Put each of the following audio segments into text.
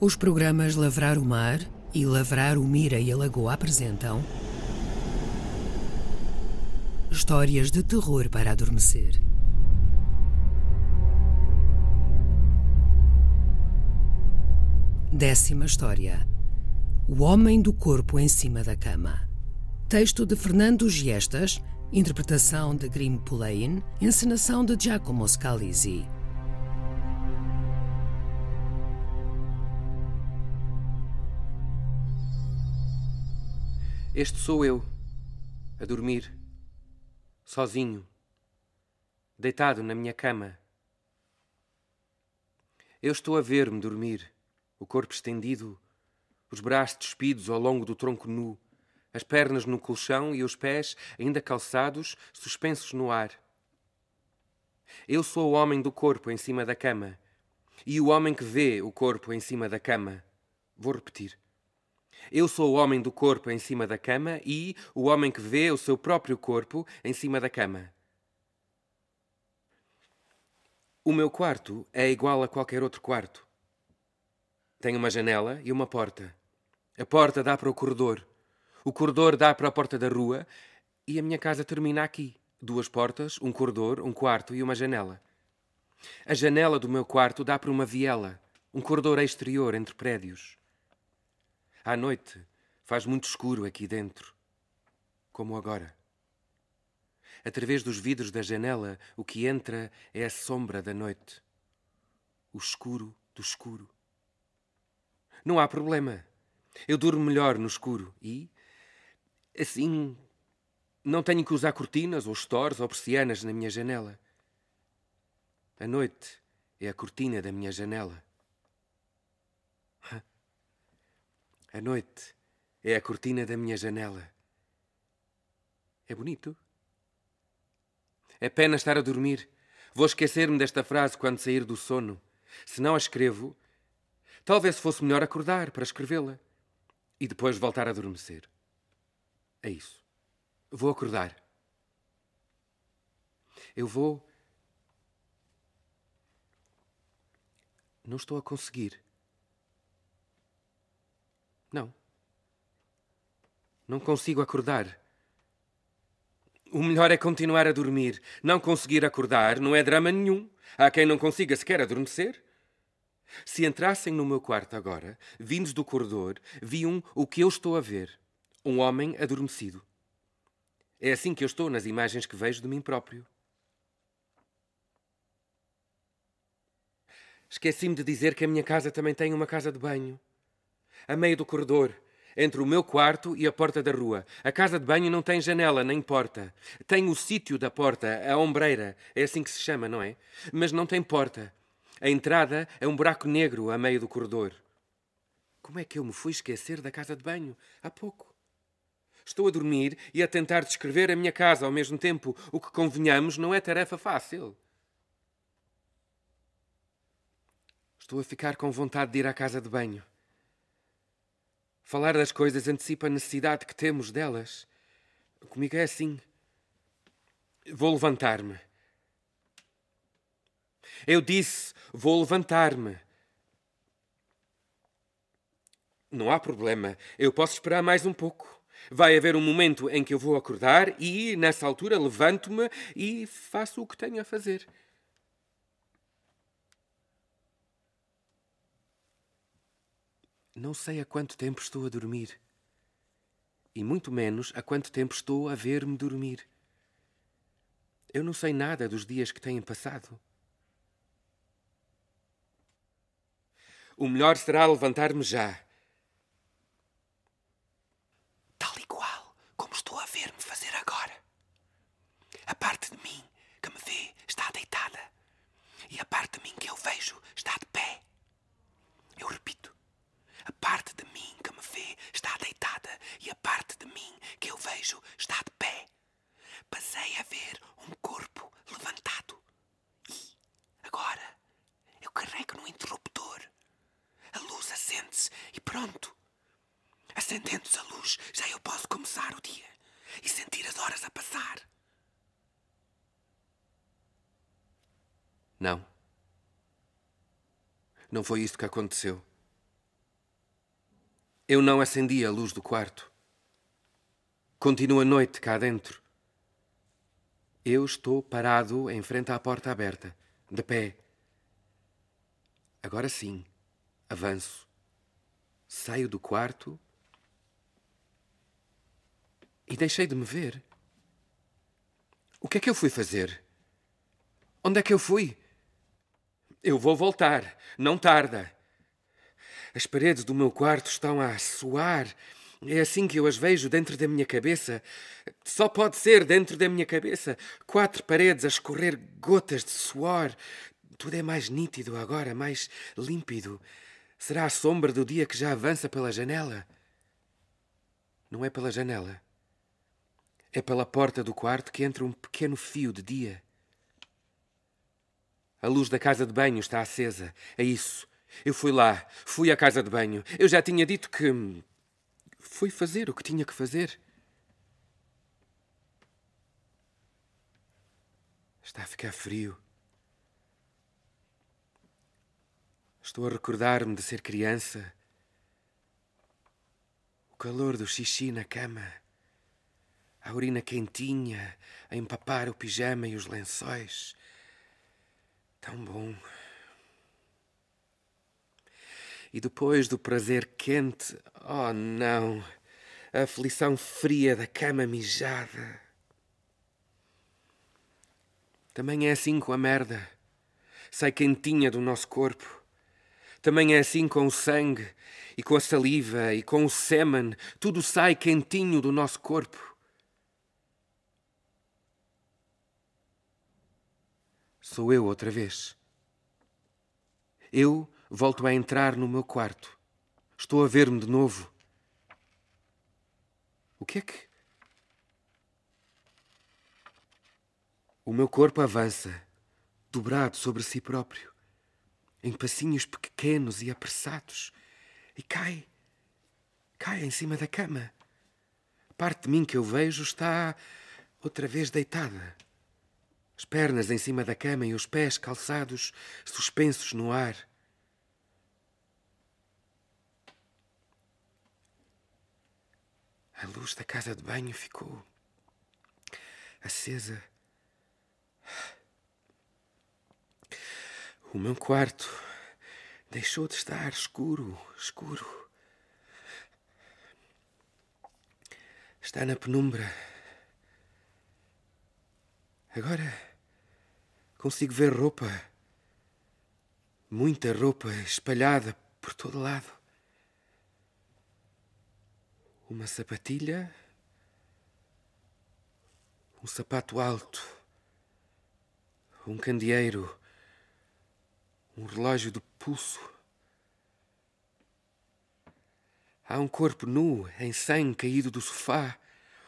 Os programas Lavrar o Mar e Lavrar o Mira e a Lagoa apresentam Histórias de terror para adormecer. Décima história. O Homem do Corpo em cima da cama. Texto de Fernando Giestas, interpretação de Grim Pulain, encenação de Giacomo Scalisi. Este sou eu, a dormir, sozinho, deitado na minha cama. Eu estou a ver-me dormir, o corpo estendido, os braços despidos ao longo do tronco nu, as pernas no colchão e os pés, ainda calçados, suspensos no ar. Eu sou o homem do corpo em cima da cama e o homem que vê o corpo em cima da cama. Vou repetir. Eu sou o homem do corpo em cima da cama e o homem que vê o seu próprio corpo em cima da cama. O meu quarto é igual a qualquer outro quarto. Tem uma janela e uma porta. A porta dá para o corredor. O corredor dá para a porta da rua e a minha casa termina aqui. Duas portas, um corredor, um quarto e uma janela. A janela do meu quarto dá para uma viela, um corredor exterior entre prédios. À noite faz muito escuro aqui dentro, como agora. Através dos vidros da janela, o que entra é a sombra da noite, o escuro do escuro. Não há problema. Eu durmo melhor no escuro e, assim, não tenho que usar cortinas ou stores ou persianas na minha janela. A noite é a cortina da minha janela. A noite é a cortina da minha janela. É bonito. É pena estar a dormir. Vou esquecer-me desta frase quando sair do sono. Se não a escrevo, talvez fosse melhor acordar para escrevê-la e depois voltar a adormecer. É isso. Vou acordar. Eu vou. Não estou a conseguir. Não. Não consigo acordar. O melhor é continuar a dormir. Não conseguir acordar não é drama nenhum. Há quem não consiga sequer adormecer. Se entrassem no meu quarto agora, vindos do corredor, viam o que eu estou a ver: um homem adormecido. É assim que eu estou nas imagens que vejo de mim próprio. Esqueci-me de dizer que a minha casa também tem uma casa de banho a meio do corredor, entre o meu quarto e a porta da rua. A casa de banho não tem janela nem porta. Tem o sítio da porta, a ombreira, é assim que se chama, não é? Mas não tem porta. A entrada é um buraco negro a meio do corredor. Como é que eu me fui esquecer da casa de banho há pouco? Estou a dormir e a tentar descrever a minha casa ao mesmo tempo, o que convenhamos não é tarefa fácil. Estou a ficar com vontade de ir à casa de banho. Falar das coisas antecipa a necessidade que temos delas. Comigo é assim. Vou levantar-me. Eu disse: vou levantar-me. Não há problema. Eu posso esperar mais um pouco. Vai haver um momento em que eu vou acordar e, nessa altura, levanto-me e faço o que tenho a fazer. Não sei há quanto tempo estou a dormir. E muito menos há quanto tempo estou a ver-me dormir. Eu não sei nada dos dias que têm passado. O melhor será levantar-me já. Tal e qual como estou a ver-me fazer agora. A parte de mim que me vê está deitada. E a parte de mim que eu vejo está de pé. Eu repito. A parte de mim que me vê está deitada e a parte de mim que eu vejo está de pé. Passei a ver um corpo levantado. E, agora, eu carrego no interruptor. A luz acende-se e pronto. Acendendo-se a luz, já eu posso começar o dia e sentir as horas a passar. Não. Não foi isto que aconteceu. Eu não acendi a luz do quarto. Continua a noite cá dentro. Eu estou parado em frente à porta aberta, de pé. Agora sim, avanço. Saio do quarto e deixei de me ver. O que é que eu fui fazer? Onde é que eu fui? Eu vou voltar, não tarda. As paredes do meu quarto estão a suar. É assim que eu as vejo dentro da minha cabeça. Só pode ser dentro da minha cabeça. Quatro paredes a escorrer gotas de suor. Tudo é mais nítido agora, mais límpido. Será a sombra do dia que já avança pela janela? Não é pela janela. É pela porta do quarto que entra um pequeno fio de dia. A luz da casa de banho está acesa. É isso. Eu fui lá, fui à casa de banho. Eu já tinha dito que. Fui fazer o que tinha que fazer. Está a ficar frio. Estou a recordar-me de ser criança. O calor do xixi na cama a urina quentinha a empapar o pijama e os lençóis. Tão bom. E depois do prazer quente, oh não, a aflição fria da cama mijada. Também é assim com a merda. Sai quentinha do nosso corpo. Também é assim com o sangue, e com a saliva, e com o sêmen. Tudo sai quentinho do nosso corpo. Sou eu outra vez. Eu volto a entrar no meu quarto. Estou a ver-me de novo. O que é que. O meu corpo avança, dobrado sobre si próprio, em passinhos pequenos e apressados, e cai. Cai em cima da cama. Parte de mim que eu vejo está outra vez deitada as pernas em cima da cama e os pés calçados, suspensos no ar. A luz da casa de banho ficou acesa. O meu quarto deixou de estar escuro, escuro. Está na penumbra. Agora consigo ver roupa, muita roupa espalhada por todo lado. Uma sapatilha, um sapato alto, um candeeiro, um relógio de pulso. Há um corpo nu, em sangue caído do sofá,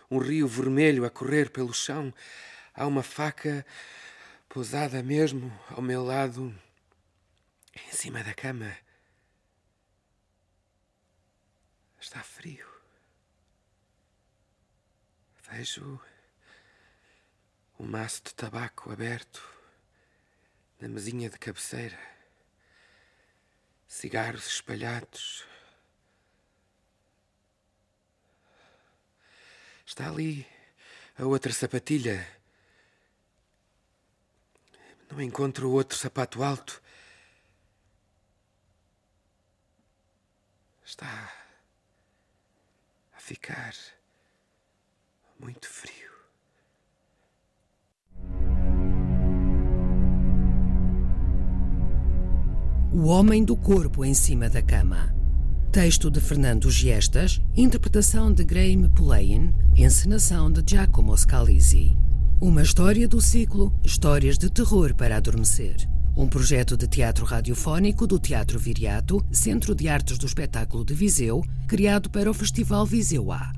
um rio vermelho a correr pelo chão. Há uma faca pousada mesmo ao meu lado, em cima da cama. Está frio. Vejo um maço de tabaco aberto na mesinha de cabeceira. Cigarros espalhados. Está ali a outra sapatilha não encontro outro sapato alto. Está a ficar muito frio. O Homem do Corpo em cima da cama. Texto de Fernando Giestas, interpretação de Graeme Pulain, encenação de Giacomo Scalisi. Uma história do ciclo Histórias de Terror para Adormecer. Um projeto de teatro radiofónico do Teatro Viriato, Centro de Artes do Espetáculo de Viseu, criado para o Festival Viseu A.